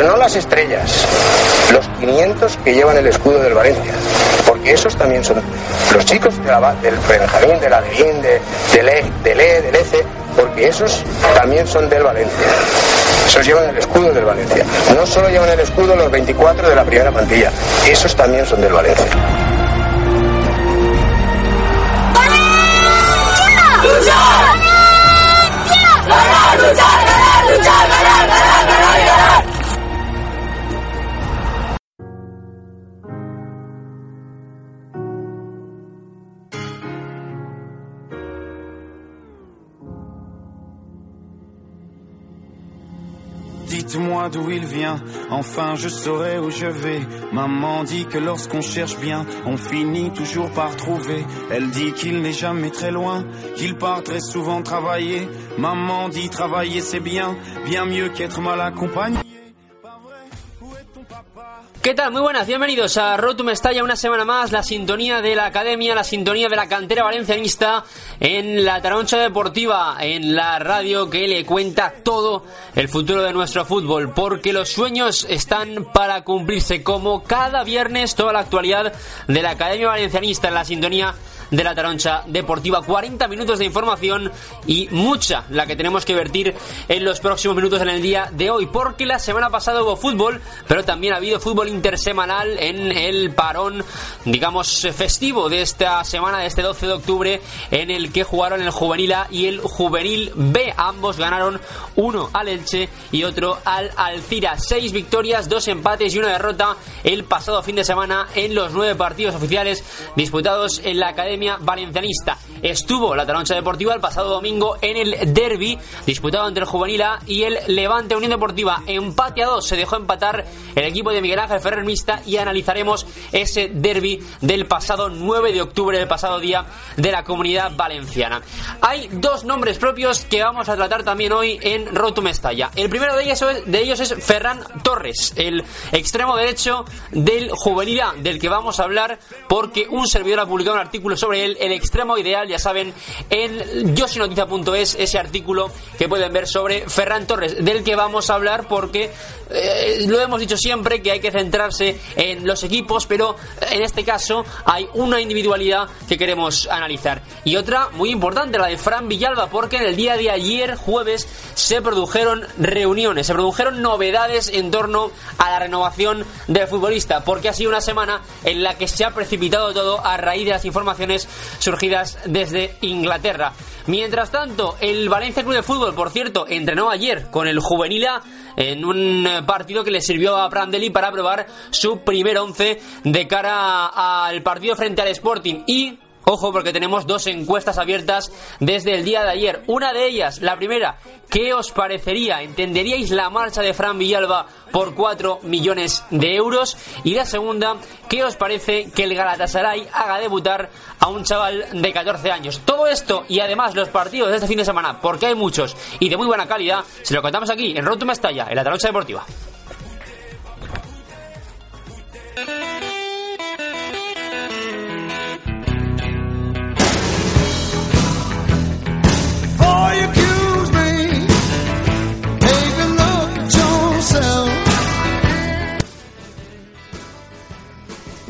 pero no las estrellas, los 500 que llevan el escudo del Valencia, porque esos también son los chicos de la, del Benjamín, de la de, del E, del E, del ECE, porque esos también son del Valencia. Esos llevan el escudo del Valencia. No solo llevan el escudo los 24 de la primera plantilla, esos también son del Valencia. Dites-moi d'où il vient, enfin je saurai où je vais. Maman dit que lorsqu'on cherche bien, on finit toujours par trouver. Elle dit qu'il n'est jamais très loin, qu'il part très souvent travailler. Maman dit travailler c'est bien, bien mieux qu'être mal accompagné. ¿Qué tal? Muy buenas, bienvenidos a Rotum Estalla una semana más, la sintonía de la academia, la sintonía de la cantera valencianista en la Taroncha Deportiva, en la radio que le cuenta todo el futuro de nuestro fútbol, porque los sueños están para cumplirse, como cada viernes, toda la actualidad de la academia valencianista en la sintonía de la Taroncha Deportiva. 40 minutos de información y mucha la que tenemos que vertir en los próximos minutos en el día de hoy, porque la semana pasada hubo fútbol, pero también ha habido fútbol intersemanal en el parón, digamos, festivo de esta semana, de este 12 de octubre, en el que jugaron el Juvenil A y el Juvenil B. Ambos ganaron uno al Elche y otro al Alcira. Seis victorias, dos empates y una derrota el pasado fin de semana en los nueve partidos oficiales disputados en la Academia Valencianista. Estuvo la Taroncha Deportiva el pasado domingo en el derby disputado entre el Juvenil A y el Levante Unión Deportiva. Empate a dos se dejó empatar el equipo de Miguel Ángel Ferrer Mista y analizaremos ese derby del pasado 9 de octubre, del pasado día de la comunidad valenciana. Hay dos nombres propios que vamos a tratar también hoy en Rotum Estalla. El primero de ellos, de ellos es Ferran Torres, el extremo derecho del Juvenil A, del que vamos a hablar porque un servidor ha publicado un artículo sobre el extremo ideal, ya saben, en yosinoticia.es, ese artículo que pueden ver sobre Ferran Torres, del que vamos a hablar porque eh, lo hemos dicho siempre que hay que centrarse en los equipos, pero en este caso hay una individualidad que queremos analizar. Y otra muy importante, la de Fran Villalba, porque en el día de ayer, jueves, se produjeron reuniones, se produjeron novedades en torno a la renovación del futbolista, porque ha sido una semana en la que se ha precipitado todo a raíz de las informaciones surgidas desde Inglaterra. Mientras tanto, el Valencia Club de Fútbol, por cierto, entrenó ayer con el Juvenil A en un partido que le sirvió a Prandelli para probar su primer once de cara al partido frente al Sporting y Ojo porque tenemos dos encuestas abiertas desde el día de ayer. Una de ellas, la primera, ¿qué os parecería? ¿Entenderíais la marcha de Fran Villalba por 4 millones de euros? Y la segunda, ¿qué os parece que el Galatasaray haga debutar a un chaval de 14 años? Todo esto y además los partidos de este fin de semana, porque hay muchos y de muy buena calidad, se lo contamos aquí en Rotum Estalla, en la Tarocha Deportiva.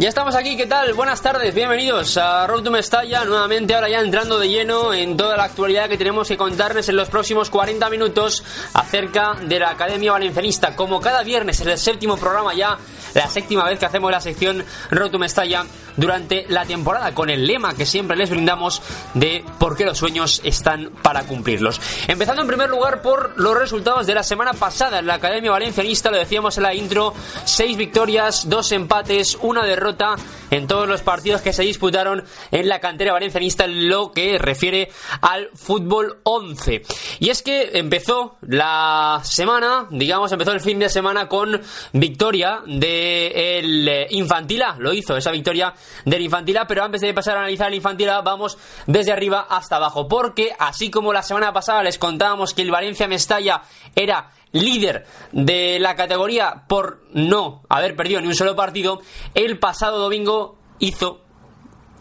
Ya estamos aquí, ¿qué tal? Buenas tardes, bienvenidos a Road to Mestalla, nuevamente ahora ya entrando de lleno en toda la actualidad que tenemos que contarles en los próximos 40 minutos acerca de la Academia Valencianista. Como cada viernes, es el séptimo programa ya, la séptima vez que hacemos la sección Road to Mestalla durante la temporada, con el lema que siempre les brindamos de por qué los sueños están para cumplirlos. Empezando en primer lugar por los resultados de la semana pasada en la Academia Valencianista, lo decíamos en la intro, seis victorias, dos empates, una derrota en todos los partidos que se disputaron en la cantera valencianista en lo que refiere al fútbol 11. Y es que empezó la semana, digamos, empezó el fin de semana con victoria del Infantil A. Lo hizo esa victoria del Infantil A, pero antes de pasar a analizar el Infantil vamos desde arriba hasta abajo. Porque así como la semana pasada les contábamos que el Valencia Mestalla era líder de la categoría por no haber perdido ni un solo partido, el pasado domingo hizo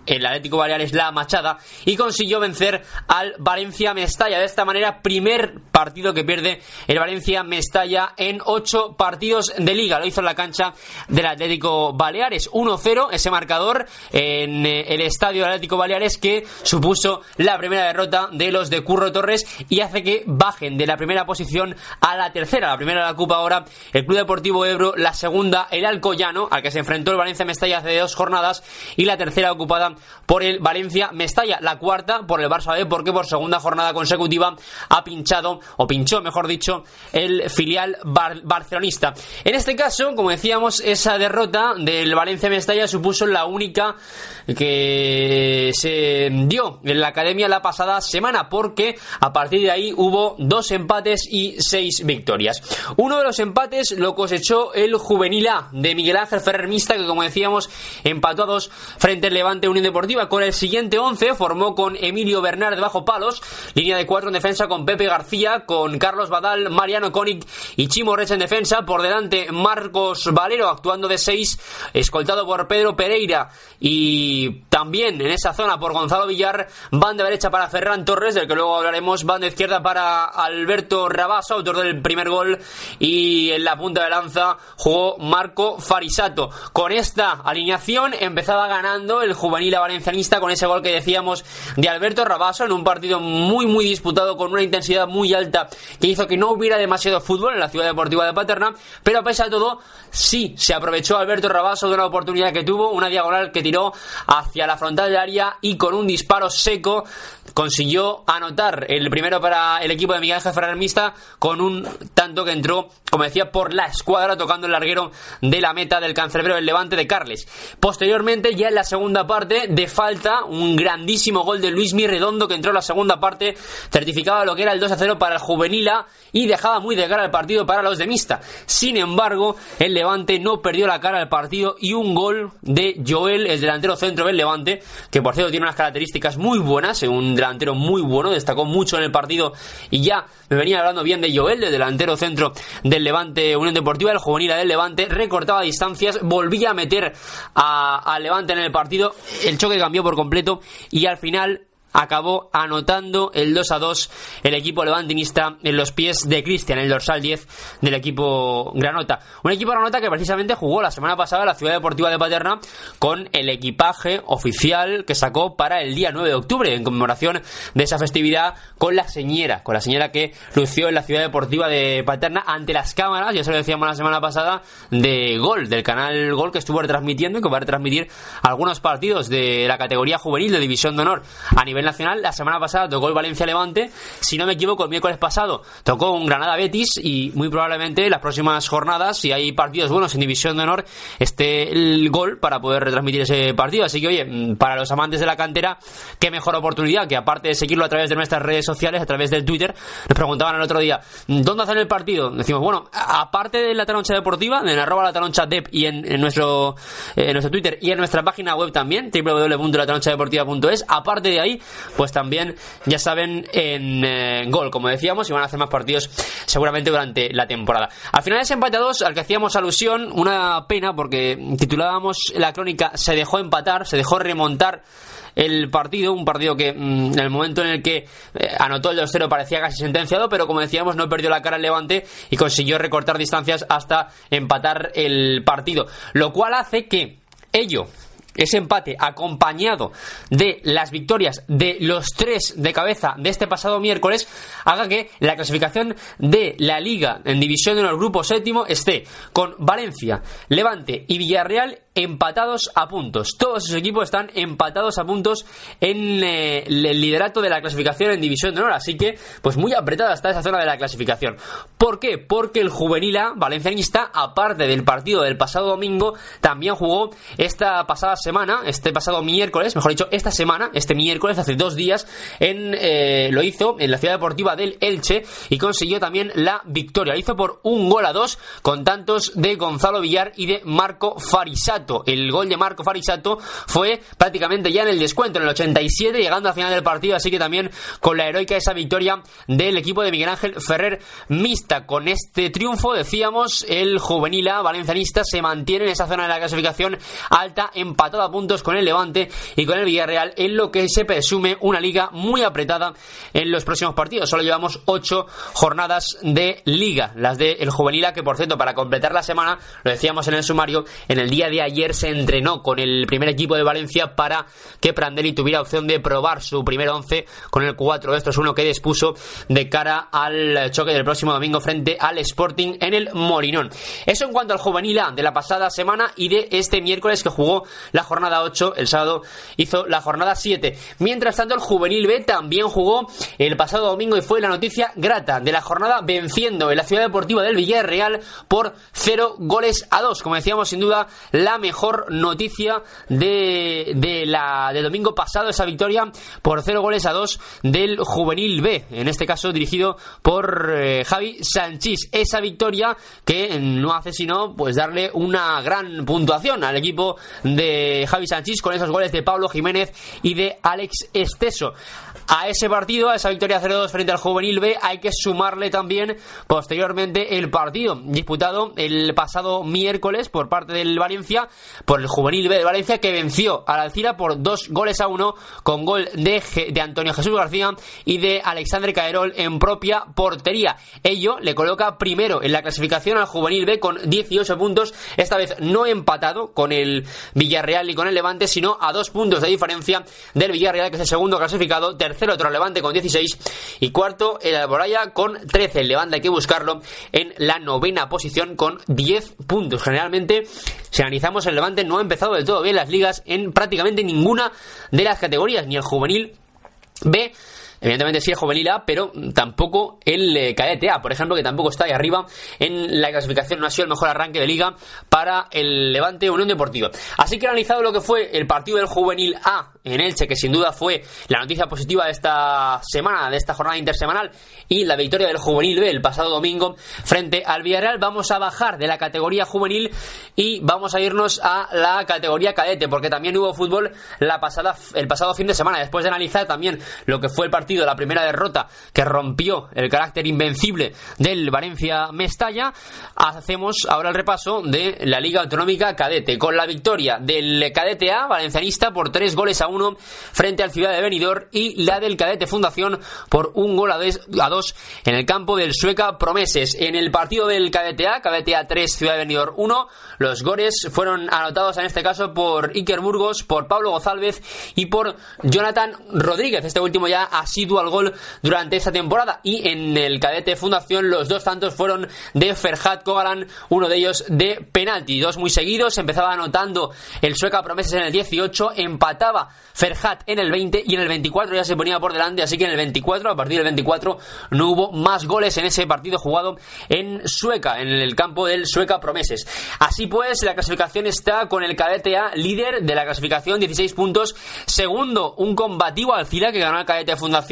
el Atlético Baleares La Machada y consiguió vencer al Valencia Mestalla. De esta manera, primer partido que pierde el Valencia Mestalla en ocho partidos de liga. Lo hizo en la cancha del Atlético Baleares. 1-0 ese marcador en eh, el estadio del Atlético Baleares que supuso la primera derrota de los de Curro Torres y hace que bajen de la primera posición a la tercera. La primera la ocupa ahora el Club Deportivo Ebro, la segunda el Alcoyano, al que se enfrentó el Valencia Mestalla hace dos jornadas, y la tercera ocupada por el Valencia Mestalla. La cuarta por el Barça B, porque por segunda jornada consecutiva ha pinchado, o pinchó, mejor dicho, el filial barcelonista. En este caso, como decíamos, esa derrota del Valencia Mestalla supuso la única que se dio en la academia la pasada semana, porque a partir de ahí hubo dos empates y seis victorias. Uno de los empates lo cosechó el Juvenil A de Miguel Ángel Ferrer Mista, que como decíamos, empató a dos frente al Levante Unión Deportiva. Con el siguiente once formó con Emilio Bernard de bajo palos, línea de cuatro en defensa con Pepe García, con Carlos Badal, Mariano Koenig y Chimo Recha en defensa. Por delante Marcos Valero actuando de seis, escoltado por Pedro Pereira y también en esa zona por Gonzalo Villar, van de derecha para Ferran Torres, del que luego hablaremos, van de izquierda para Alberto Rabaso, autor del primer gol, y en la punta de lanza jugó Marco Farisato. Con esta alineación empezaba ganando el juvenil valencianista con ese gol que decíamos de Alberto Rabaso en un partido muy muy disputado con una intensidad muy alta que hizo que no hubiera demasiado fútbol en la ciudad deportiva de Paterna, pero a pesar de todo sí se aprovechó Alberto Rabaso de una oportunidad que tuvo, una diagonal que tiró hacia la frontal del área y con un disparo seco consiguió anotar el primero para el equipo de Miguel Ángel Ferrer Mista con un tanto que entró, como decía, por la escuadra tocando el larguero de la meta del cancerbero del Levante de Carles. Posteriormente, ya en la segunda parte, de falta, un grandísimo gol de Luis Mirredondo que entró en la segunda parte, certificaba lo que era el 2 a 0 para el Juvenila y dejaba muy de cara el partido para los de Mista. Sin embargo, el Levante no perdió la cara al partido y un gol de Joel, el delantero centro del Levante, que por cierto tiene unas características muy buenas, un delantero muy bueno, destacó mucho en el partido y ya me venía hablando bien de Joel, el delantero centro del Levante Unión Deportiva, el juvenil del Levante, recortaba distancias, volvía a meter al Levante en el partido, el choque cambió por completo y al final acabó anotando el 2 a 2 el equipo levantinista en los pies de Cristian, el dorsal 10 del equipo Granota. Un equipo Granota que precisamente jugó la semana pasada en la Ciudad Deportiva de Paterna con el equipaje oficial que sacó para el día 9 de octubre en conmemoración de esa festividad con la señera, con la señera que lució en la Ciudad Deportiva de Paterna ante las cámaras, ya se lo decíamos la semana pasada, de Gol, del canal Gol que estuvo retransmitiendo y que va a retransmitir algunos partidos de la categoría juvenil de División de Honor a nivel nacional. La semana pasada tocó el Valencia Levante. Si no me equivoco, el miércoles pasado tocó un Granada Betis y muy probablemente las próximas jornadas, si hay partidos buenos en División de Honor, esté el gol para poder retransmitir ese partido. Así que, oye, para los amantes de la cantera, qué mejor oportunidad que aparte de seguirlo a través de nuestras redes sociales, a través del Twitter, nos preguntaban el otro día, ¿dónde hacen el partido? Decimos, bueno, aparte de la Taloncha Deportiva, en arroba la Taloncha Dep y en, nuestro, en nuestro Twitter y en nuestra página web también, www.latalonchadeportiva.es, aparte de ahí, pues también, ya saben, en eh, gol, como decíamos, y van a hacer más partidos seguramente durante la temporada. Al final ese empate a dos, al que hacíamos alusión, una pena porque titulábamos la crónica Se dejó empatar, se dejó remontar el partido, un partido que mm, en el momento en el que eh, anotó el 2-0 parecía casi sentenciado, pero como decíamos no perdió la cara el Levante y consiguió recortar distancias hasta empatar el partido, lo cual hace que ello ese empate acompañado de las victorias de los tres de cabeza de este pasado miércoles haga que la clasificación de la liga en división de los grupos séptimo esté con Valencia, Levante y Villarreal empatados a puntos. Todos esos equipos están empatados a puntos en eh, el liderato de la clasificación en División de Honor. Así que, pues muy apretada está esa zona de la clasificación. ¿Por qué? Porque el juvenil A valencianista, aparte del partido del pasado domingo, también jugó esta pasada semana, este pasado miércoles, mejor dicho, esta semana, este miércoles, hace dos días, en eh, lo hizo en la ciudad deportiva del Elche y consiguió también la victoria. Lo hizo por un gol a dos con tantos de Gonzalo Villar y de Marco Farisato. El gol de Marco Farisato fue prácticamente ya en el descuento, en el 87, llegando al final del partido, así que también con la heroica esa victoria del equipo de Miguel Ángel Ferrer Mista. Con este triunfo, decíamos, el juvenil A valencianista se mantiene en esa zona de la clasificación alta, empatado a puntos con el Levante y con el Villarreal, en lo que se presume una liga muy apretada en los próximos partidos. Solo llevamos ocho jornadas de liga, las del juvenil A, que por cierto, para completar la semana, lo decíamos en el sumario, en el día de ayer se entrenó con el primer equipo de Valencia para que Prandelli tuviera opción de probar su primer once con el 4 esto es uno que dispuso de cara al choque del próximo domingo frente al Sporting en el Molinón. Eso en cuanto al juvenil A de la pasada semana y de este miércoles que jugó la jornada 8, el sábado hizo la jornada 7. Mientras tanto, el juvenil B también jugó el pasado domingo y fue la noticia grata de la jornada venciendo en la ciudad deportiva del Villarreal por 0 goles a 2. Como decíamos, sin duda, la mejor noticia de, de la de domingo pasado, esa victoria por 0 goles a 2 del juvenil B, en este caso dirigido por eh, Javi Sánchez. Esa victoria que no hace sino pues darle una gran puntuación al equipo de Javi Sánchez con esos goles de Pablo Jiménez y de Alex Esteso. A ese partido, a esa victoria 0-2 frente al Juvenil B, hay que sumarle también posteriormente el partido disputado el pasado miércoles por parte del Valencia, por el Juvenil B de Valencia, que venció a la Alcira por dos goles a uno con gol de, de Antonio Jesús García y de Alexandre Caerol en propia portería. Ello le coloca primero en la clasificación al Juvenil B con 18 puntos, esta vez no empatado con el Villarreal y con el Levante, sino a dos puntos de diferencia del Villarreal, que es el segundo clasificado, tercero otro Levante con 16 y cuarto el Alboraya con 13. El Levante hay que buscarlo en la novena posición con 10 puntos. Generalmente, si analizamos el Levante no ha empezado del todo bien las ligas en prácticamente ninguna de las categorías, ni el juvenil B Evidentemente sí el juvenil A, pero tampoco el eh, cadete A, por ejemplo, que tampoco está ahí arriba en la clasificación. No ha sido el mejor arranque de liga para el Levante Unión Deportiva. Así que analizado lo que fue el partido del juvenil A en Elche, que sin duda fue la noticia positiva de esta semana, de esta jornada intersemanal, y la victoria del juvenil B el pasado domingo frente al Villarreal. Vamos a bajar de la categoría juvenil y vamos a irnos a la categoría cadete, porque también hubo fútbol la pasada, el pasado fin de semana. Después de analizar también lo que fue el partido la primera derrota que rompió el carácter invencible del Valencia Mestalla, hacemos ahora el repaso de la Liga Autonómica Cadete, con la victoria del Cadete A valencianista por tres goles a uno frente al Ciudad de Benidorm y la del Cadete Fundación por un gol a dos en el campo del Sueca Promeses. En el partido del Cadete A, Cadete A 3, Ciudad de Benidorm 1, los goles fueron anotados en este caso por Iker Burgos, por Pablo González y por Jonathan Rodríguez. Este último ya así al gol durante esta temporada. Y en el cadete Fundación los dos tantos fueron de Ferhat Kogalan, uno de ellos de penalti. Dos muy seguidos, empezaba anotando el sueca promesas en el 18, empataba Ferhat en el 20 y en el 24 ya se ponía por delante, así que en el 24, a partir del 24, no hubo más goles en ese partido jugado en Sueca, en el campo del Sueca Promeses. Así pues, la clasificación está con el cadete A líder de la clasificación, 16 puntos. Segundo, un combativo Alcira que ganó el cadete Fundación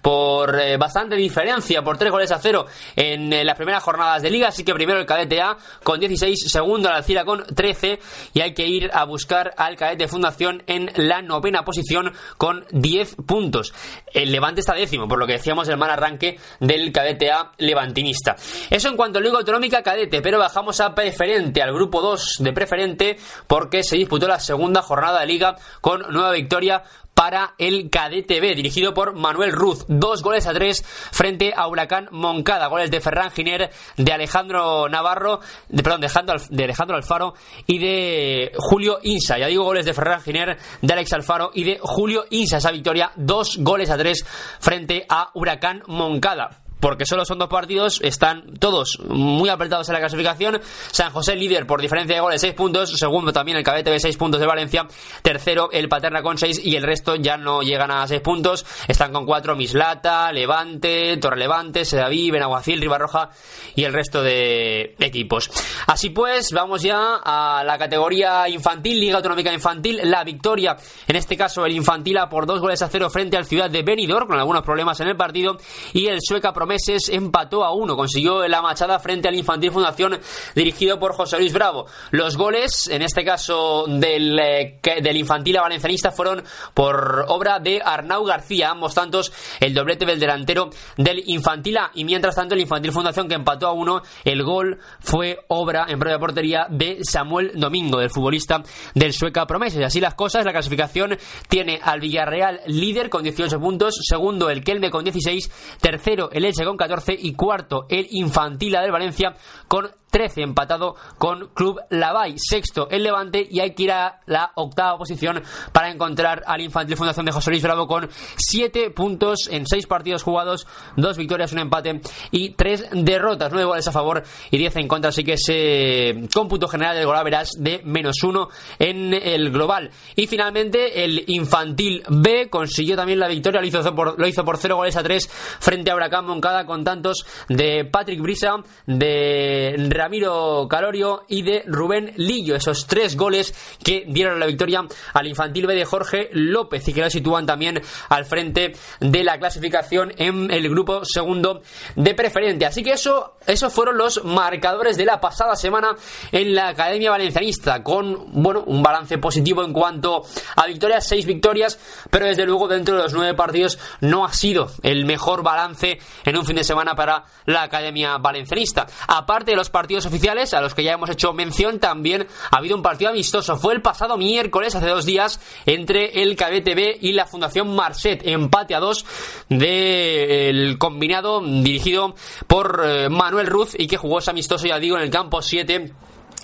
por eh, bastante diferencia, por 3 goles a 0 en eh, las primeras jornadas de liga. Así que primero el cadete A con 16, segundo la Alcira con 13 y hay que ir a buscar al cadete Fundación en la novena posición con 10 puntos. El Levante está décimo, por lo que decíamos el mal arranque del cadete A levantinista. Eso en cuanto a Liga Autonómica cadete, pero bajamos a preferente, al grupo 2 de preferente, porque se disputó la segunda jornada de liga con nueva victoria para el Cadete B, dirigido por Manuel Ruz. Dos goles a tres frente a Huracán Moncada. Goles de Ferran Giner, de Alejandro Navarro, de, perdón, de Alejandro, Alfaro y de Julio Insa. Ya digo, goles de Ferran Giner, de Alex Alfaro y de Julio Insa. Esa victoria, dos goles a tres frente a Huracán Moncada porque solo son dos partidos, están todos muy apretados en la clasificación. San José líder por diferencia de goles 6 puntos, segundo también el Cadete de 6 puntos de Valencia, tercero el Paterna con 6 y el resto ya no llegan a 6 puntos, están con 4 Mislata, Levante, Torrelevante, Sedaví, Benaguacil, Ribarroja y el resto de equipos. Así pues, vamos ya a la categoría infantil, Liga Autonómica Infantil, la victoria, en este caso el Infantila por 2 goles a 0 frente al Ciudad de Benidorm con algunos problemas en el partido y el Sueca Promedio Empató a uno, consiguió la machada frente al Infantil Fundación dirigido por José Luis Bravo. Los goles, en este caso del, eh, del Infantil a Valencianista, fueron por obra de Arnau García, ambos tantos el doblete del delantero del Infantil A. Y mientras tanto, el Infantil Fundación que empató a uno, el gol fue obra en propia portería de Samuel Domingo, del futbolista del Sueca Promeses. Así las cosas, la clasificación tiene al Villarreal líder con 18 puntos, segundo el Kelme con 16, tercero el Elche con 14 y cuarto el Infantila del Valencia con 13 empatado con Club Lavay, sexto el Levante y hay que ir a la octava posición para encontrar al Infantil Fundación de José Luis Bravo con 7 puntos en 6 partidos jugados, 2 victorias, un empate y 3 derrotas, 9 goles a favor y 10 en contra, así que ese cómputo general del golaveras de menos 1 en el global. Y finalmente el Infantil B consiguió también la victoria, lo hizo por, lo hizo por 0 goles a 3 frente a Huracán Con tantos de Patrick Brisa, de Ramiro Calorio y de Rubén Lillo. Esos tres goles que dieron la victoria al infantil B de Jorge López y que lo sitúan también al frente de la clasificación en el grupo segundo de preferente. Así que eso, esos fueron los marcadores de la pasada semana en la Academia Valencianista, con bueno, un balance positivo en cuanto a victorias, seis victorias, pero desde luego dentro de los nueve partidos no ha sido el mejor balance en un fin de semana para la Academia Valencianista. Aparte de los partidos oficiales, a los que ya hemos hecho mención, también ha habido un partido amistoso. Fue el pasado miércoles, hace dos días, entre el KBTB y la Fundación Marset. Empate a dos del combinado dirigido por eh, Manuel Ruz y que jugó ese amistoso, ya digo, en el campo 7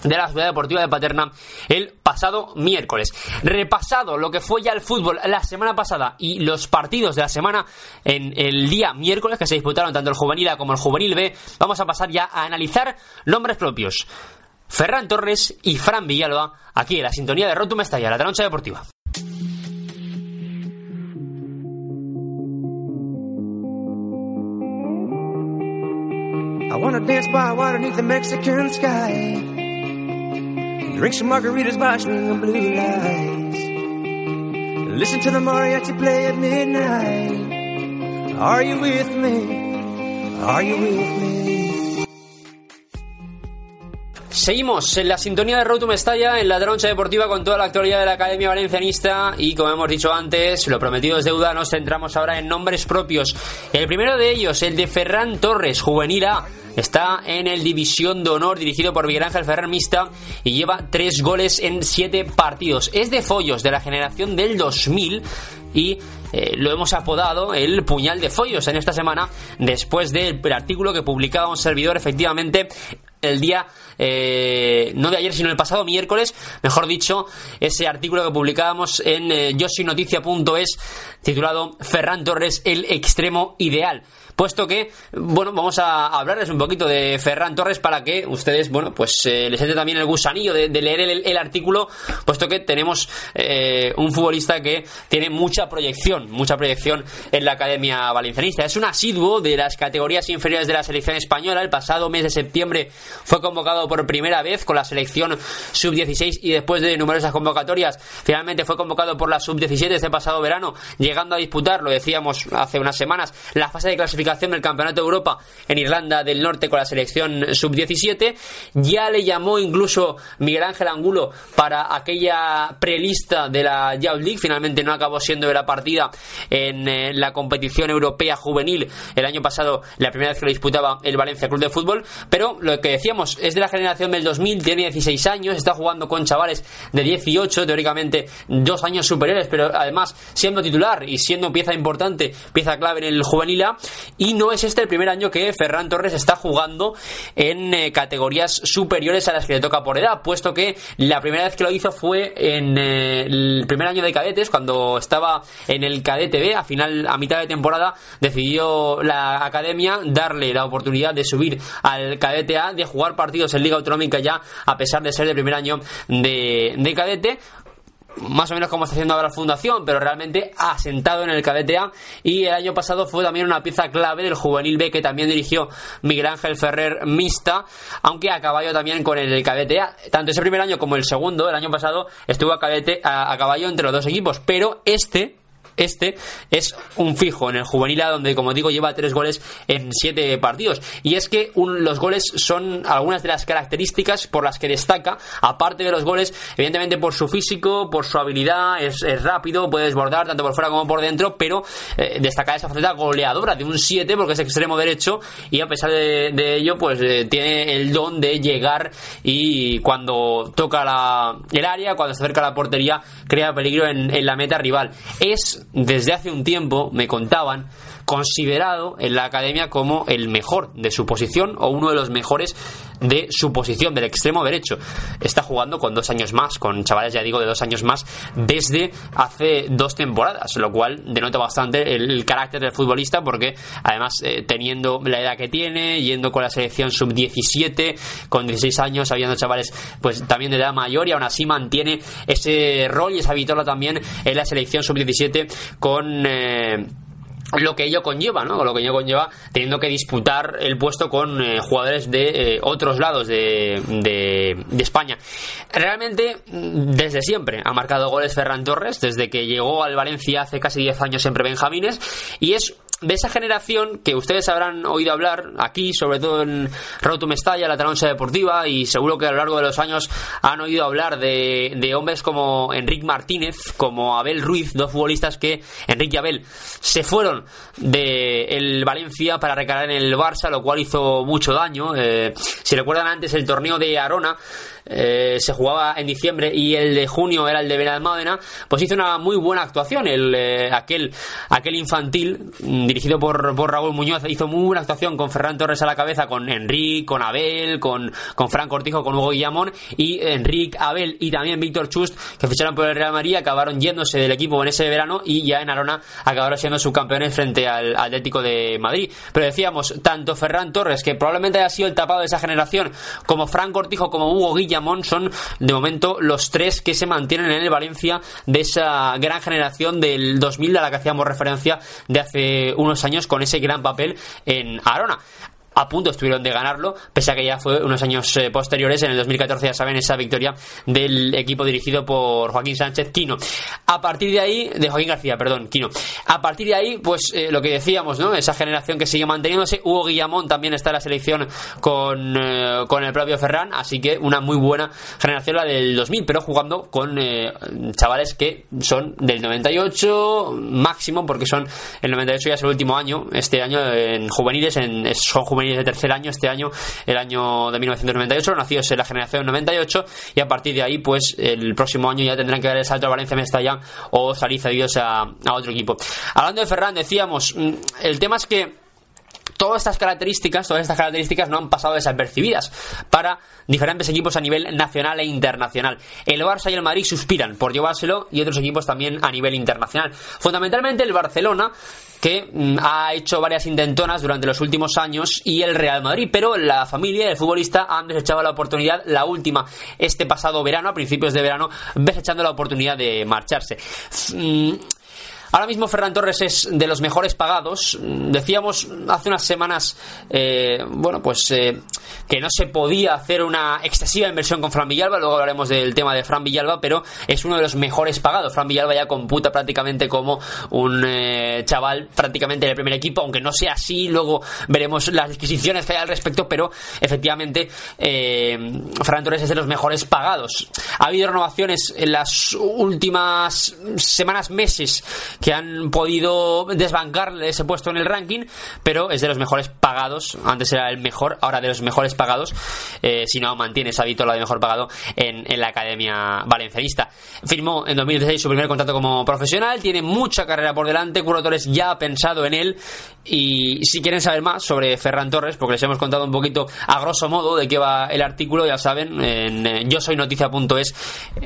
de la Ciudad Deportiva de Paterna el pasado miércoles. Repasado lo que fue ya el fútbol la semana pasada y los partidos de la semana en el día miércoles que se disputaron tanto el juvenil A como el juvenil B, vamos a pasar ya a analizar nombres propios. Ferran Torres y Fran Villalba, aquí en la sintonía de Rotum Estalla, la troncha deportiva. Drink some margaritas by swinging blue. Listen to the mariachi play at midnight. Are you with me? Are you with me? Seguimos en la sintonía de Road to Mestalla, en la troncha deportiva con toda la actualidad de la Academia Valencianista y como hemos dicho antes, lo prometido es deuda, nos centramos ahora en nombres propios. El primero de ellos, el de Ferran Torres, juvenil A Está en el División de Honor dirigido por Miguel Ángel Ferrer Mista y lleva tres goles en siete partidos. Es de Follos, de la generación del 2000 y eh, lo hemos apodado el puñal de Follos en esta semana después del artículo que publicaba un servidor efectivamente el día, eh, no de ayer, sino el pasado miércoles, mejor dicho, ese artículo que publicábamos en eh, yosinoticia.es titulado Ferran Torres, el extremo ideal puesto que, bueno, vamos a hablarles un poquito de Ferran Torres para que ustedes, bueno, pues eh, les entre también el gusanillo de, leer el, artículo, puesto que tenemos eh, un futbolista que tiene mucha proyección, mucha proyección en la Academia Valencianista. Es un asiduo de las categorías inferiores de la selección española. El pasado mes de septiembre fue convocado por primera vez con la selección sub-16 y después de numerosas convocatorias, finalmente fue convocado por la sub-17 este pasado verano, llegando a disputar, lo decíamos hace unas semanas, la fase de clasificación del Campeonato de Europa en Irlanda del Norte con la selección sub-17. Ya le llamó incluso Miguel Ángel Angulo para aquella prelista de la Youth League. Finalmente no acabó siendo de la partida en eh, la competición europea juvenil el año pasado, la primera vez que lo disputaba el Valencia Club de Fútbol. Pero lo que decíamos es de la generación del 2000, tiene 16 años, está jugando con chavales de 18, teóricamente dos años superiores, pero además siendo titular y siendo pieza importante, pieza clave en el juvenil A y no es este el primer año que Ferran Torres está jugando en eh, categorías superiores a las que le toca por edad, puesto que la primera vez que lo hizo fue en eh, el primer año de cadetes, cuando estaba en el cadete B, a final, a mitad de temporada, decidió la academia darle la oportunidad de subir al cadete A, de jugar partidos en Liga Autonómica ya, a pesar de ser el primer año de, de cadete más o menos como está haciendo ahora la fundación, pero realmente asentado en el cadete y el año pasado fue también una pieza clave del juvenil B que también dirigió Miguel Ángel Ferrer Mista, aunque a caballo también con el cadete. Tanto ese primer año como el segundo, el año pasado, estuvo a, cadete, a caballo entre los dos equipos, pero este este es un fijo en el juvenil A, donde, como digo, lleva tres goles en siete partidos. Y es que los goles son algunas de las características por las que destaca, aparte de los goles, evidentemente por su físico, por su habilidad, es, rápido, puede desbordar tanto por fuera como por dentro, pero eh, destacar esa faceta goleadora de un 7 porque es extremo derecho y a pesar de, ello, pues eh, tiene el don de llegar y cuando toca la, el área, cuando se acerca a la portería, crea peligro en, en la meta rival. Es, desde hace un tiempo, me contaban, considerado en la academia como el mejor de su posición o uno de los mejores de su posición del extremo derecho. Está jugando con dos años más, con chavales, ya digo, de dos años más, desde hace dos temporadas, lo cual denota bastante el, carácter del futbolista, porque además, eh, teniendo la edad que tiene, yendo con la selección sub-17, con 16 años, habiendo chavales pues también de edad mayor, y aún así mantiene ese rol y esa victoria también en la selección sub-17 con. Eh, lo que ello conlleva, ¿no? Lo que ello conlleva teniendo que disputar el puesto con eh, jugadores de eh, otros lados de, de, de, España. Realmente, desde siempre ha marcado goles Ferran Torres, desde que llegó al Valencia hace casi 10 años siempre Benjamines, y es de esa generación que ustedes habrán oído hablar aquí, sobre todo en Roto Mestalla, la Taloncha Deportiva, y seguro que a lo largo de los años han oído hablar de, de hombres como Enrique Martínez, como Abel Ruiz, dos futbolistas que, Enrique y Abel, se fueron de el Valencia para recalar en el Barça, lo cual hizo mucho daño. Eh, si recuerdan antes el torneo de Arona, eh, se jugaba en diciembre y el de junio era el de Benalmádena, pues hizo una muy buena actuación. El, eh, aquel, aquel infantil, mm, dirigido por, por, Raúl Muñoz, hizo muy buena actuación con Ferran Torres a la cabeza, con Enrique, con Abel, con, con Fran Cortijo, con Hugo Guillamón y Enrique, Abel y también Víctor Chust, que ficharon por el Real Madrid, acabaron yéndose del equipo en ese verano y ya en Arona acabaron siendo subcampeones frente al Atlético de Madrid. Pero decíamos, tanto Ferran Torres, que probablemente haya sido el tapado de esa generación, como Fran Cortijo, como Hugo Guillamón, son de momento los tres que se mantienen en el Valencia de esa gran generación del 2000 a la que hacíamos referencia de hace unos años con ese gran papel en Arona a punto estuvieron de ganarlo, pese a que ya fue unos años eh, posteriores, en el 2014 ya saben esa victoria del equipo dirigido por Joaquín Sánchez Quino. A partir de ahí, de Joaquín García, perdón, Quino. A partir de ahí, pues eh, lo que decíamos, ¿no? Esa generación que sigue manteniéndose. Hugo Guillamón también está en la selección con, eh, con el propio Ferran, así que una muy buena generación la del 2000, pero jugando con chavales que son del 98 máximo, porque son el 98 ya es el último año, este año en juveniles, en, son juveniles de tercer año, este año, el año de 1998, nacidos en la generación 98, y a partir de ahí, pues el próximo año ya tendrán que dar el salto a Valencia Mestalla o salir cedidos a, a otro equipo. Hablando de Ferran, decíamos, mm, el tema es que todas estas características, todas estas características no han pasado desapercibidas para diferentes equipos a nivel nacional e internacional. El Barça y el Madrid suspiran por llevárselo y otros equipos también a nivel internacional. Fundamentalmente el Barcelona que mm, ha hecho varias intentonas durante los últimos años y el Real Madrid, pero la familia del futbolista han desechado la oportunidad, la última este pasado verano, a principios de verano, desechando la oportunidad de marcharse. Ahora mismo Ferran Torres es de los mejores pagados. Decíamos hace unas semanas, eh, bueno, pues eh, que no se podía hacer una excesiva inversión con Fran Villalba. Luego hablaremos del tema de Fran Villalba, pero es uno de los mejores pagados. Fran Villalba ya computa prácticamente como un eh, chaval prácticamente del primer equipo, aunque no sea así. Luego veremos las disquisiciones que hay al respecto, pero efectivamente Ferran Torres es de los mejores pagados. Ha habido renovaciones en las últimas semanas, meses que han podido desbancar ese puesto en el ranking, pero es de los mejores pagados. Antes era el mejor, ahora de los mejores pagados, eh, si no mantiene esa la de mejor pagado en, la Academia Valencianista. Firmó en 2016 su primer contrato como profesional, tiene mucha carrera por delante, Curro Torres ya ha pensado en él y si quieren saber más sobre Ferran Torres, porque les hemos contado un poquito a grosso modo de qué va el artículo, ya saben, en eh, yo soy noticia.es,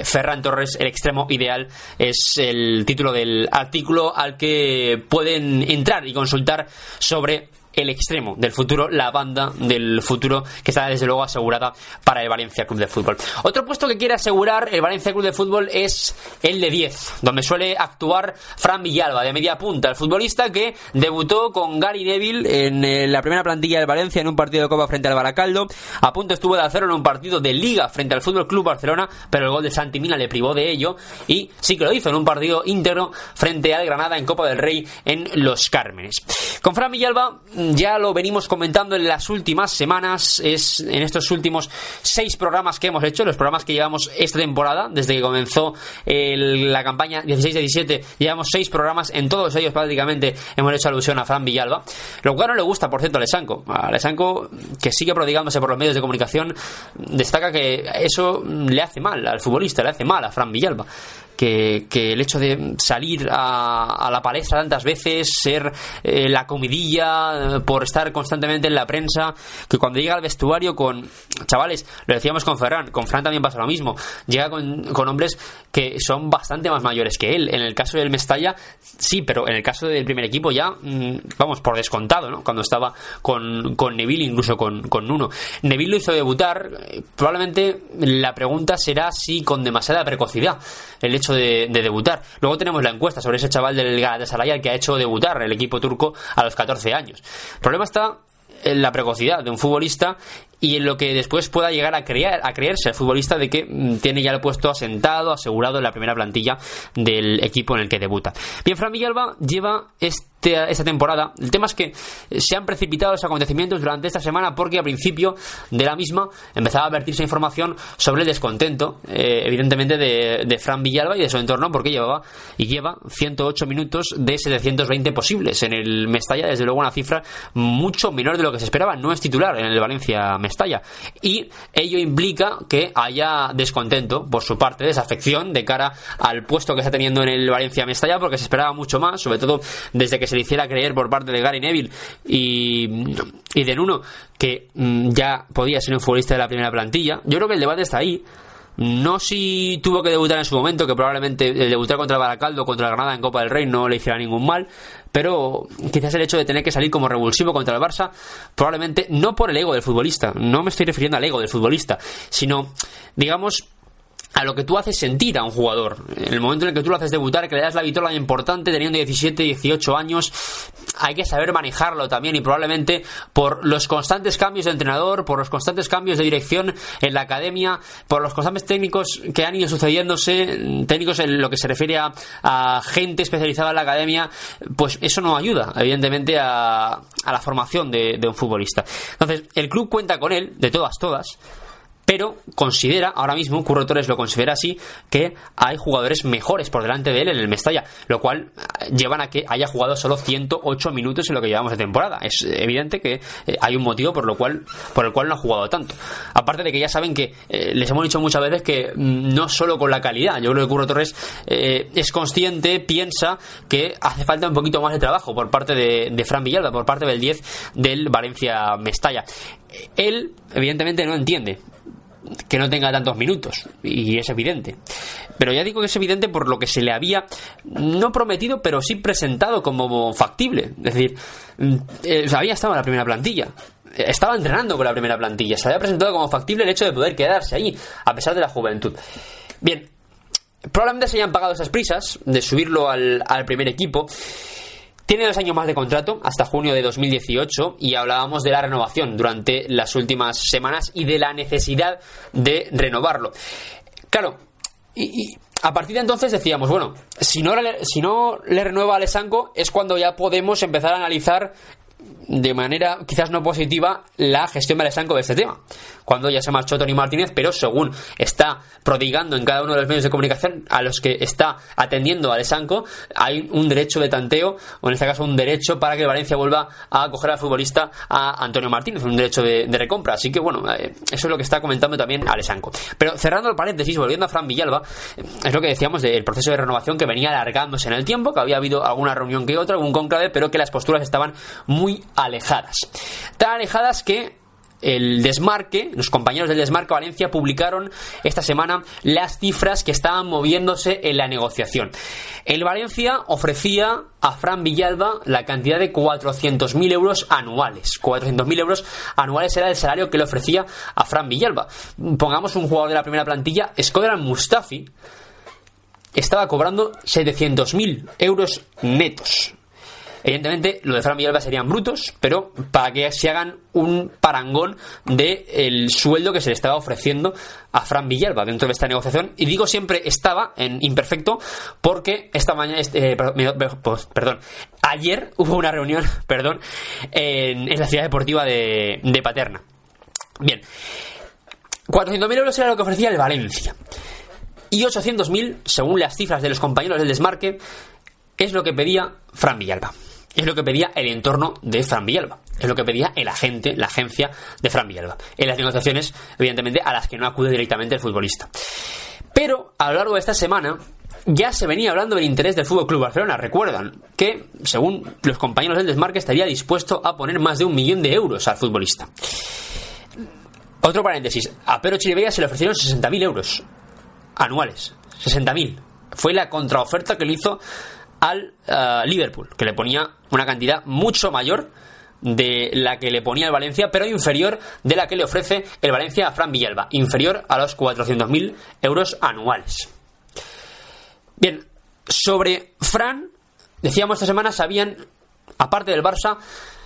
Ferran Torres, el extremo ideal, es el título del artículo al que pueden entrar y consultar sobre el extremo del futuro, la banda del futuro que está desde luego asegurada para el Valencia Club de Fútbol. Otro puesto que quiere asegurar el Valencia Club de Fútbol es el de 10, donde suele actuar Fran Villalba de media punta, el futbolista que debutó con Gary Neville en eh, la primera plantilla del Valencia en un partido de Copa frente al Baracaldo. A punto estuvo de hacerlo en un partido de Liga frente al Fútbol Club Barcelona, pero el gol de Santi Mina le privó de ello y sí que lo hizo en un partido íntegro frente al Granada en Copa del Rey en Los Cármenes. Con Fran Villalba ya lo venimos comentando en las últimas semanas, es en estos últimos seis programas que hemos hecho, los programas que llevamos esta temporada, desde que comenzó la campaña 16-17, llevamos seis programas, en todos ellos prácticamente hemos hecho alusión a Fran Villalba, lo cual no le gusta, por cierto, a Lesanco. A Lesanco, que sigue prodigándose por los medios de comunicación, destaca que eso le hace mal al futbolista, le hace mal a Fran Villalba que, el hecho de salir a, la palestra tantas veces, ser eh, la comidilla, eh, por estar constantemente en la prensa, que cuando llega al vestuario con chavales, lo decíamos con Ferran, con Fran también pasa lo mismo, llega con, con hombres que son bastante más mayores que él. En el caso del Mestalla, sí, pero en el caso del primer equipo ya, mm, vamos, por descontado, ¿no? Cuando estaba con, con Neville, incluso con, con Nuno. Neville lo hizo debutar, eh, probablemente la pregunta será si con demasiada precocidad. El hecho de, debutar. Luego tenemos la encuesta sobre ese chaval del Galatasaray que ha hecho debutar el equipo turco a los 14 años. El problema está en la precocidad de un futbolista y en lo que después pueda llegar a, creer, a creerse el futbolista de que mm, tiene ya el puesto asentado, asegurado en la primera plantilla del equipo en el que debuta. Bien, Fran Villalba lleva este, esta temporada. El tema es que se han precipitado los acontecimientos durante esta semana porque a principio de la misma empezaba a vertirse información sobre el descontento, eh, evidentemente, de, de, Fran Villalba y de su entorno porque llevaba y lleva 108 minutos de 720 posibles en el Mestalla, desde luego una cifra mucho menor de lo que se esperaba. No es titular en el Valencia Mestalla. Y ello implica que haya descontento por su parte, desafección de cara al puesto que está teniendo en el Valencia Mestalla, porque se esperaba mucho más, sobre todo desde que se le hiciera creer por parte de Gary Neville y, y de Nuno que mm, ya podía ser un futbolista de la primera plantilla. Yo creo que el debate está ahí. No si tuvo que debutar en su momento, que probablemente el debutar contra el Baracaldo, contra el Granada en Copa del Rey no le hiciera ningún mal, pero quizás el hecho de tener que salir como revulsivo contra el Barça, probablemente no por el ego del futbolista, no me estoy refiriendo al ego del futbolista, sino, digamos, a lo que tú haces sentir a un jugador. En el momento en el que tú lo haces debutar, que le das la victoria importante, teniendo 17, 18 años, hay que saber manejarlo también y probablemente por los constantes cambios de entrenador, por los constantes cambios de dirección en la academia, por los constantes técnicos que han ido sucediéndose, técnicos en lo que se refiere a, gente especializada en la academia, pues eso no ayuda, evidentemente, a, a la formación de, de un futbolista. Entonces, el club cuenta con él, de todas, todas, pero considera, ahora mismo, Curro Torres lo considera así, que hay jugadores mejores por delante de él en el Mestalla, lo cual eh, llevan a que haya jugado solo 108 minutos en lo que llevamos de temporada. Es evidente que eh, hay un motivo por lo cual por el cual no ha jugado tanto. Aparte de que ya saben que eh, les hemos dicho muchas veces que mm, no solo con la calidad, yo creo que Curro Torres es consciente, piensa que hace falta un poquito más de trabajo por parte de, de Fran Villalba, por parte del 10 del Valencia Mestalla. Él, evidentemente, no entiende que no tenga tantos minutos y es evidente. Pero ya digo que es evidente por lo que se le había no prometido pero sí presentado como factible. Es decir mm, eh, había estado en la primera plantilla. Estaba entrenando con la primera plantilla. Se había presentado como factible el hecho de poder quedarse ahí a pesar de la juventud. Bien probablemente se hayan pagado esas prisas de subirlo al, al primer equipo tiene dos años más de contrato, hasta junio de 2018, y hablábamos de la renovación durante las últimas semanas y de la necesidad de renovarlo. Claro, y, a partir de entonces decíamos, bueno, si no, si no le renueva a Lesanco es cuando ya podemos empezar a analizar de manera quizás no positiva la gestión de Alessanco de este tema. Cuando ya se marchó Tony Martínez, pero según está prodigando en cada uno de los medios de comunicación a los que está atendiendo Alessanco, hay un derecho de tanteo, o en este caso un derecho para que Valencia vuelva a acoger al futbolista a Antonio Martínez, un derecho de, recompra. Así que bueno, eh, eso es lo que está comentando también Alessanco. Pero cerrando el paréntesis, volviendo a Fran Villalba, es lo que decíamos del proceso de renovación que venía alargándose en el tiempo, que había habido alguna reunión que otra, algún conclave, pero que las posturas estaban muy alejadas. Tan alejadas que el desmarque, los compañeros del desmarque Valencia publicaron esta semana las cifras que estaban moviéndose en la negociación. El Valencia ofrecía a Fran Villalba la cantidad de 400.000 euros anuales. 400.000 euros anuales era el salario que le ofrecía a Fran Villalba. Pongamos un jugador de la primera plantilla, Skodran Mustafi, estaba cobrando 700.000 euros netos. Evidentemente, lo de Fran Villalba serían brutos, pero para que se hagan un parangón del sueldo que se le estaba ofreciendo a Fran Villalba dentro de esta negociación. Y digo siempre estaba en imperfecto porque esta mañana, este, pues, perdón, ayer hubo una reunión, perdón, en, la ciudad deportiva de, de Paterna. Bien, 400.000 euros era lo que ofrecía el Valencia. Y 800.000, según las cifras de los compañeros del desmarque, es lo que pedía Fran Villalba. Es lo que pedía el entorno de Fran Villalba. Es lo que pedía el agente, la agencia de Fran Villalba. En las negociaciones, evidentemente, a las que no acude directamente el futbolista. Pero a lo largo de esta semana ya se venía hablando del interés del Fútbol Club Barcelona. Recuerdan que, según los compañeros del desmarque, estaría dispuesto a poner más de un millón de euros al futbolista. Otro paréntesis: a Pedro Chirivella se le ofrecieron 60.000 euros anuales. 60.000. Fue la contraoferta que le hizo al eh, Liverpool, que le ponía una cantidad mucho mayor de la que le ponía el Valencia, pero inferior de la que le ofrece el Valencia a Fran Villalba, inferior a los 400.000 euros anuales. Bien, sobre Fran, decíamos esta semana, sabían, aparte del Barça,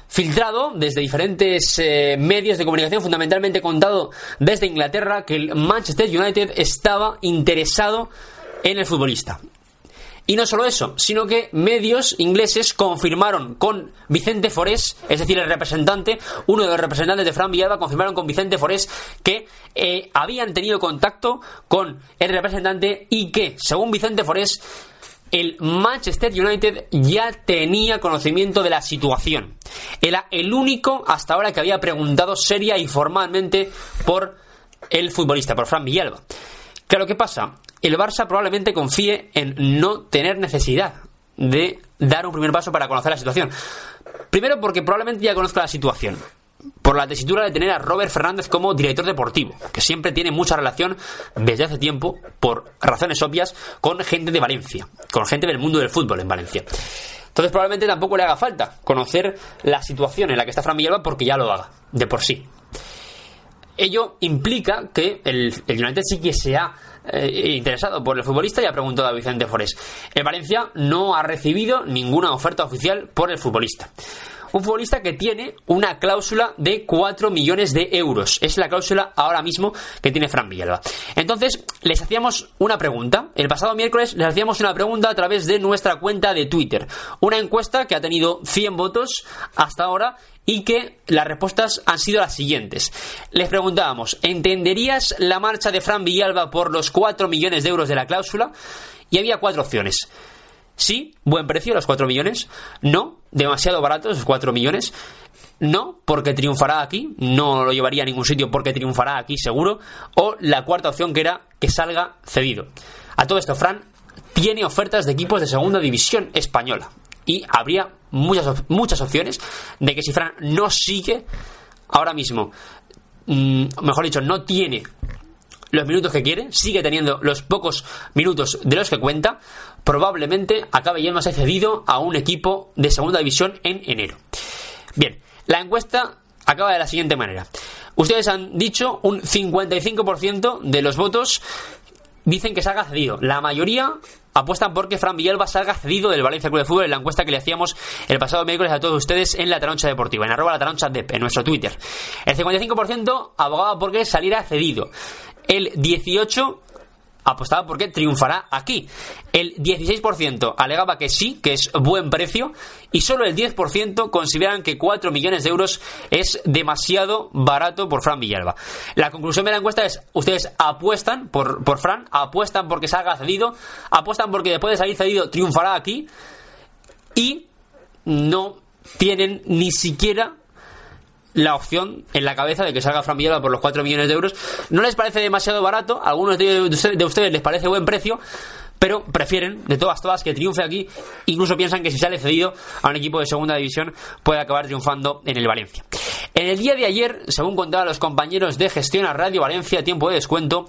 filtrado desde diferentes eh, medios de comunicación, fundamentalmente contado desde Inglaterra, que el Manchester United estaba interesado en el futbolista. Y no solo eso, sino que medios ingleses confirmaron con Vicente Forés, es decir, el representante, uno de los representantes de Fran Villalba, confirmaron con Vicente Forés que eh, habían tenido contacto con el representante y que, según Vicente Forés, el Manchester United ya tenía conocimiento de la situación. Era el único hasta ahora que había preguntado seria y formalmente por el futbolista, por Fran Villalba. Claro, ¿qué pasa? El Barça probablemente confíe en no tener necesidad de dar un primer paso para conocer la situación. Primero porque probablemente ya conozca la situación por la tesitura de tener a Robert Fernández como director deportivo, que siempre tiene mucha relación desde hace tiempo, por razones obvias, con gente de Valencia, con gente del mundo del fútbol en Valencia. Entonces probablemente tampoco le haga falta conocer la situación en la que está Fran porque ya lo haga, de por sí. Ello implica que el, el sí que se ha eh, interesado por el futbolista y ha preguntado a Vicente Forés. El Valencia no ha recibido ninguna oferta oficial por el futbolista un futbolista que tiene una cláusula de 4 millones de euros. Es la cláusula ahora mismo que tiene Fran Villalba. Entonces, les hacíamos una pregunta. El pasado miércoles les hacíamos una pregunta a través de nuestra cuenta de Twitter. Una encuesta que ha tenido 100 votos hasta ahora y que las respuestas han sido las siguientes. Les preguntábamos, ¿entenderías la marcha de Fran Villalba por los 4 millones de euros de la cláusula? Y había cuatro opciones. Sí, buen precio, los 4 millones. No, demasiado barato, esos 4 millones. No, porque triunfará aquí. No lo llevaría a ningún sitio porque triunfará aquí, seguro. O la cuarta opción que era que salga cedido. A todo esto, Fran tiene ofertas de equipos de segunda división española. Y habría muchas, muchas opciones de que si Fran no sigue ahora mismo, mm, mejor dicho, no tiene los minutos que quiere, sigue teniendo los pocos minutos de los que cuenta, probablemente acabe yéndose cedido a un equipo de segunda división en enero. Bien, la encuesta acaba de la siguiente manera. Ustedes han dicho un 55% de los votos dicen que salga cedido. La mayoría apuestan por que Fran Villalba salga cedido del Valencia Club de Fútbol en la encuesta que le hacíamos el pasado miércoles a todos ustedes en la Taroncha Deportiva, en arroba la Taroncha Dep, en nuestro Twitter. El 55% abogaba por que saliera cedido. El 18 apostaba porque triunfará aquí. El 16% alegaba que sí, que es buen precio, y solo el 10% consideran que 4 millones de euros es demasiado barato por Fran Villalba. La conclusión de la encuesta es, ustedes apuestan por, por Fran, apuestan porque salga cedido, apuestan porque después de salir cedido triunfará aquí, y no tienen ni siquiera la opción en la cabeza de que salga Fran por los 4 millones de euros. No les parece demasiado barato, algunos de ustedes les parece buen precio, pero prefieren, de todas, todas, que triunfe aquí. Incluso piensan que si sale cedido a un equipo de segunda división puede acabar triunfando en el Valencia. En el día de ayer, según contaban los compañeros de gestión a Radio Valencia, tiempo de descuento,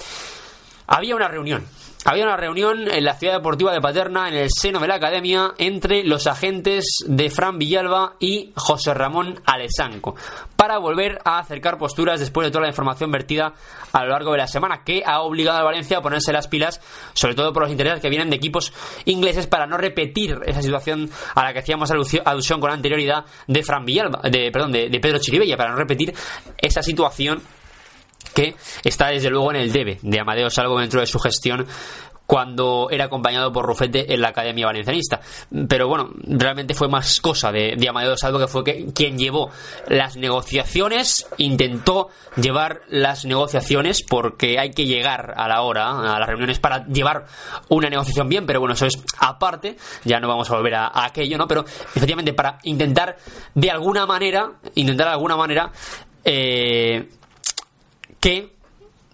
había una reunión había una reunión en la ciudad deportiva de Paterna, en el seno de la academia, entre los agentes de Fran Villalba y José Ramón Alesanco, para volver a acercar posturas después de toda la información vertida a lo largo de la semana, que ha obligado a Valencia a ponerse las pilas, sobre todo por los intereses que vienen de equipos ingleses, para no repetir esa situación a la que hacíamos alusión con anterioridad de Fran Villalba, de, perdón, de Pedro Chiribella, para no repetir esa situación que está desde luego en el debe de Amadeo Salvo dentro de su gestión cuando era acompañado por Rufete en la Academia Valencianista. Pero bueno, realmente fue más cosa de, Amadeo Salvo que fue quien llevó las negociaciones, intentó llevar las negociaciones porque hay que llegar a la hora, a las reuniones para llevar una negociación bien, pero bueno, eso es aparte, ya no vamos a volver a, aquello, ¿no? Pero efectivamente para intentar de alguna manera, intentar de alguna manera eh, que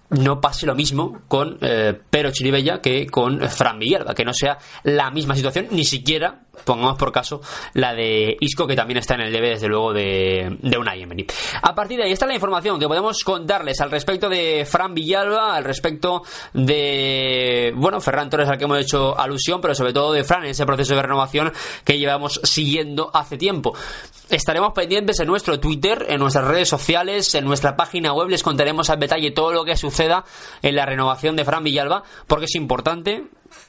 no pase lo mismo con eh, Pero Chiribella que con Fran Villalba, que no sea la misma situación, ni siquiera, pongamos por caso, la de Isco, que también está en el debe, desde luego, de, de una Emery. A partir de ahí está la información que podemos contarles al respecto de Fran Villalba, al respecto de, bueno, Ferran Torres, al que hemos hecho alusión, pero sobre todo de Fran en ese proceso de renovación que llevamos siguiendo hace tiempo. Estaremos pendientes en nuestro Twitter, en nuestras redes sociales, en nuestra página web, les contaremos al detalle todo lo que suceda en la renovación de Fran Villalba, porque es importante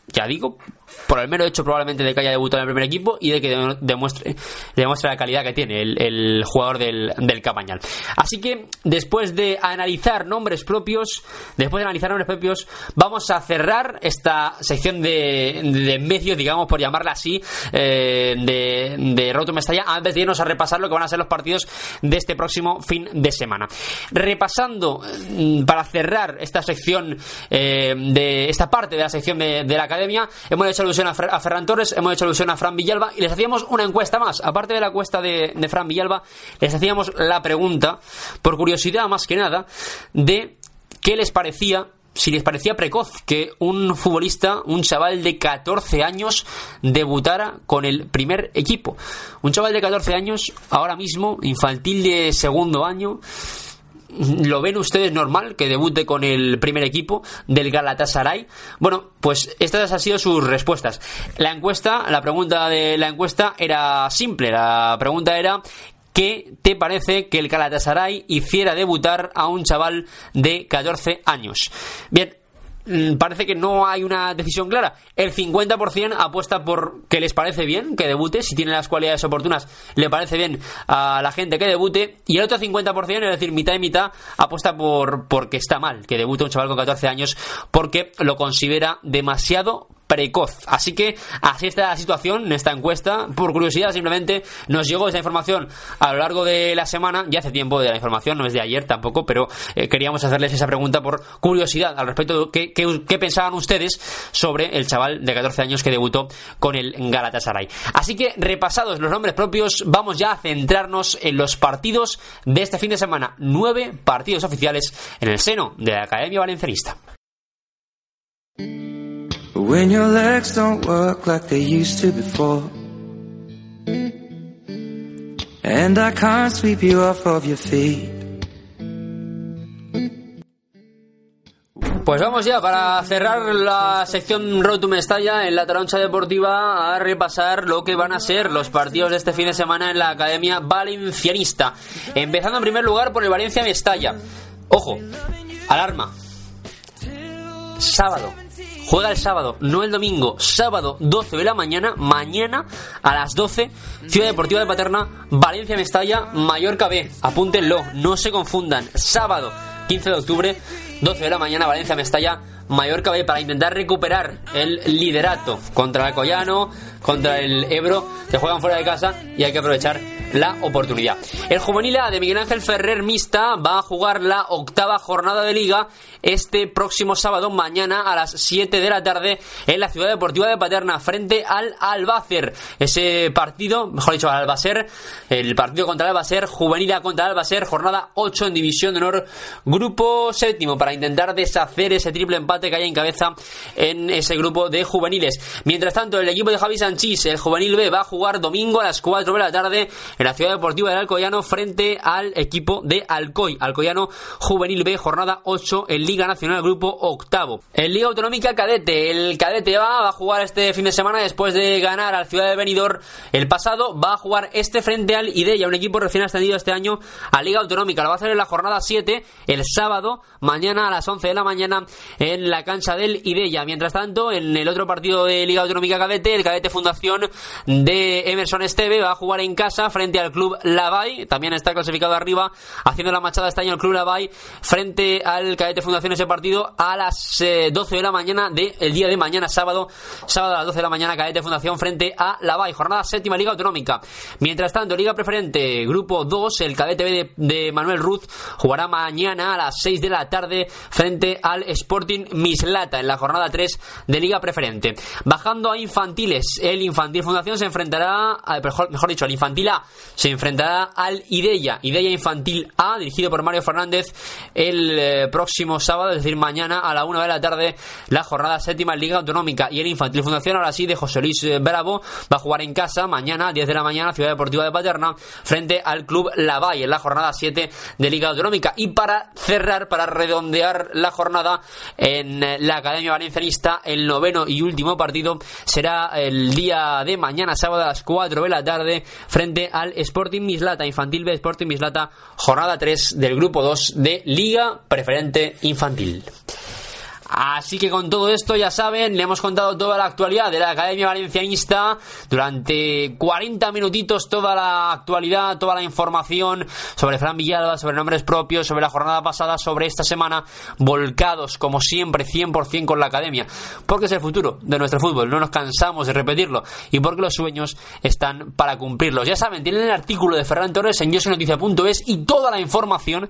ya digo, por el mero hecho probablemente de que haya debutado en el primer equipo y de que demuestre, demuestre la calidad que tiene el, jugador del, del Cabañal. Así que después de analizar nombres propios, después de analizar nombres propios, vamos a cerrar esta sección de, de medios, digamos, por llamarla así, eh, de, de Roto Mestalla, antes de irnos a repasar lo que van a ser los partidos de este próximo fin de semana. Repasando, mm, para cerrar esta sección eh, de esta parte de la sección de de la academia, hemos hecho alusión a, Ferran Torres, hemos hecho alusión a Fran Villalba y les hacíamos una encuesta más. Aparte de la encuesta de, de Fran Villalba, les hacíamos la pregunta, por curiosidad más que nada, de qué les parecía si les parecía precoz que un futbolista, un chaval de 14 años, debutara con el primer equipo. Un chaval de 14 años, ahora mismo, infantil de segundo año, ¿Lo ven ustedes normal que debute con el primer equipo del Galatasaray? Bueno, pues estas han sido sus respuestas. La encuesta, la pregunta de la encuesta era simple. La pregunta era ¿Qué te parece que el Galatasaray hiciera debutar a un chaval de 14 años? Bien, parece que no hay una decisión clara. El 50% apuesta por que les parece bien que debute, si tiene las cualidades oportunas, le parece bien a la gente que debute. Y el otro 50%, es decir, mitad y mitad, apuesta por porque está mal que debute un chaval con 14 años porque lo considera demasiado precoz. Así que así está la situación en esta encuesta. Por curiosidad, simplemente nos llegó esa información a lo largo de la semana. Ya hace tiempo de la información, no es de ayer tampoco, pero eh, queríamos hacerles esa pregunta por curiosidad al respecto de qué, pensaban ustedes sobre el chaval de 14 años que debutó con el Galatasaray. Así que repasados los nombres propios, vamos ya a centrarnos en los partidos de este fin de semana. Nueve partidos oficiales en el seno de la Academia Valencianista. When your legs don't work like they used to before. And I can't sweep you off of your feet. Pues vamos ya para cerrar la sección Road to Mestalla en la Taroncha Deportiva a repasar lo que van a ser los partidos de este fin de semana en la Academia Valencianista. Empezando en primer lugar por el Valencia Mestalla. Ojo, alarma. Sábado, Juega el sábado, no el domingo, sábado 12 de la mañana, mañana a las 12, Ciudad Deportiva de Paterna, Valencia Mestalla, Mallorca B. Apúntenlo, no se confundan. Sábado 15 de octubre, 12 de la mañana, Valencia Mestalla, Mallorca B para intentar recuperar el liderato contra el Collano, contra el Ebro, que juegan fuera de casa y hay que aprovechar la oportunidad. El juvenil A de Miguel Ángel Ferrer Mista va a jugar la octava jornada de liga este próximo sábado, mañana a las 7 de la tarde, en la Ciudad Deportiva de Paterna, frente al Albacer. Ese partido, mejor dicho, al Albacer, el partido contra el Albacer, juvenil A contra el Albacer, jornada 8 en División de Honor, grupo séptimo, para intentar deshacer ese triple empate que hay en cabeza en ese grupo de juveniles. Mientras tanto, el equipo de Javi Sanchís, el juvenil B, va a jugar domingo a las 4 de la tarde en la Ciudad Deportiva del Alcoyano frente al equipo de Alcoy. Alcoyano Juvenil B, jornada 8 en Liga Nacional, grupo octavo. En Liga Autonómica Cadete, el Cadete va, va a jugar este fin de semana después de ganar al Ciudad de Benidorm el pasado, va a jugar este frente al Ideya, un equipo recién ascendido este año a Liga Autonómica. Lo va a hacer en la jornada 7, el sábado, mañana a las 11 de la mañana en la cancha del Ideya. Mientras tanto, en el otro partido de Liga Autonómica Cadete, el Cadete Fundación de Emerson Esteve va a jugar en casa frente al Club Lavay, también está clasificado arriba, haciendo la machada este año el Club Lavay frente al Cadete Fundación ese partido a las 12 eh, de la mañana del día de mañana, sábado, sábado a las 12 de la mañana, Cadete Fundación frente a Lavay, jornada séptima Liga Autonómica. Mientras tanto, Liga Preferente, Grupo 2, el Cadete B de, Manuel Ruth jugará mañana a las 6 de la tarde frente al Sporting Mislata en la jornada 3 de Liga Preferente. Bajando a infantiles, el Infantil Fundación se enfrentará, mejor, mejor dicho, el Infantil A se enfrentará al Ideya, Ideya Infantil A, dirigido por Mario Fernández, el eh, próximo sábado, es decir, mañana a la 1 de la tarde, la jornada séptima en Liga Autonómica. Y el Infantil Fundación, ahora sí, de José Luis eh, Bravo, va a jugar en casa mañana, 10 de la mañana, Ciudad Deportiva de Paterna, frente al Club Lavay en la jornada 7 de Liga Autonómica. Y para cerrar, para redondear la jornada en eh, la Academia Valencianista, el noveno y último partido será el día de mañana, sábado a las 4 de la tarde, frente al Sporting Mislata, Infantil B Sporting Mislata, jornada 3 del grupo 2 de Liga Preferente Infantil. Así que con todo esto, ya saben, le hemos contado toda la actualidad de la Academia Valencianista. Durante 40 minutitos, toda la actualidad, toda la información sobre Fran Villalba, sobre nombres propios, sobre la jornada pasada, sobre esta semana, volcados como siempre, 100% con la Academia, porque es el futuro de nuestro fútbol, no nos cansamos de repetirlo. Y porque los sueños están para cumplirlos. Ya saben, tienen el artículo de Ferran Torres en yosenoticia.es y toda la información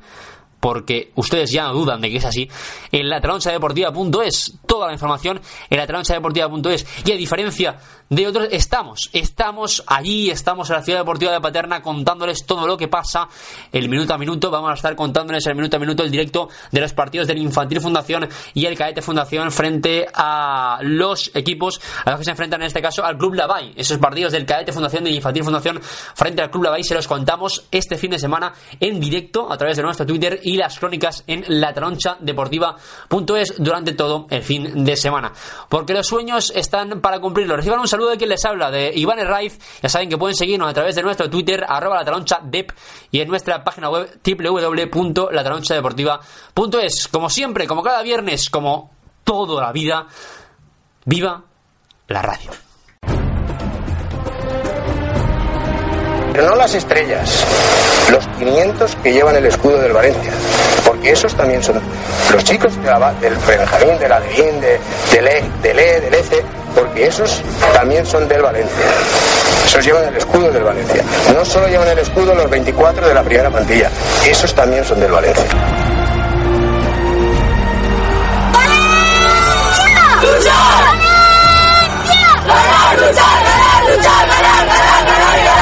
porque ustedes ya no dudan de que es así, en la deportiva.es. Toda la información en la deportiva.es. Y a diferencia de otros, estamos, estamos allí, estamos en la ciudad deportiva de Paterna contándoles todo lo que pasa el minuto a minuto. Vamos a estar contándoles el minuto a minuto el directo de los partidos del Infantil Fundación y el Cadete Fundación frente a los equipos a los que se enfrentan en este caso al Club Lavay. Esos partidos del Cadete Fundación y del Infantil Fundación frente al Club Lavay se los contamos este fin de semana en directo a través de nuestro Twitter y las crónicas en la deportiva.es durante todo el fin de semana. Porque los sueños están para cumplirlos. De quien les habla, de Iván Herraiz. Ya saben que pueden seguirnos a través de nuestro Twitter, arroba dep y en nuestra página web www.latalonchadeportiva.es. Como siempre, como cada viernes, como toda la vida, viva la radio. pero no las estrellas, los 500 que llevan el escudo del Valencia, porque esos también son los chicos de la, del Benjamín, de la de, del E, del E, del ECE, porque esos también son del Valencia. Esos llevan el escudo del Valencia. No solo llevan el escudo los 24 de la primera plantilla, esos también son del Valencia. ¡Valencia! ¡Valencia! ¡Luchar!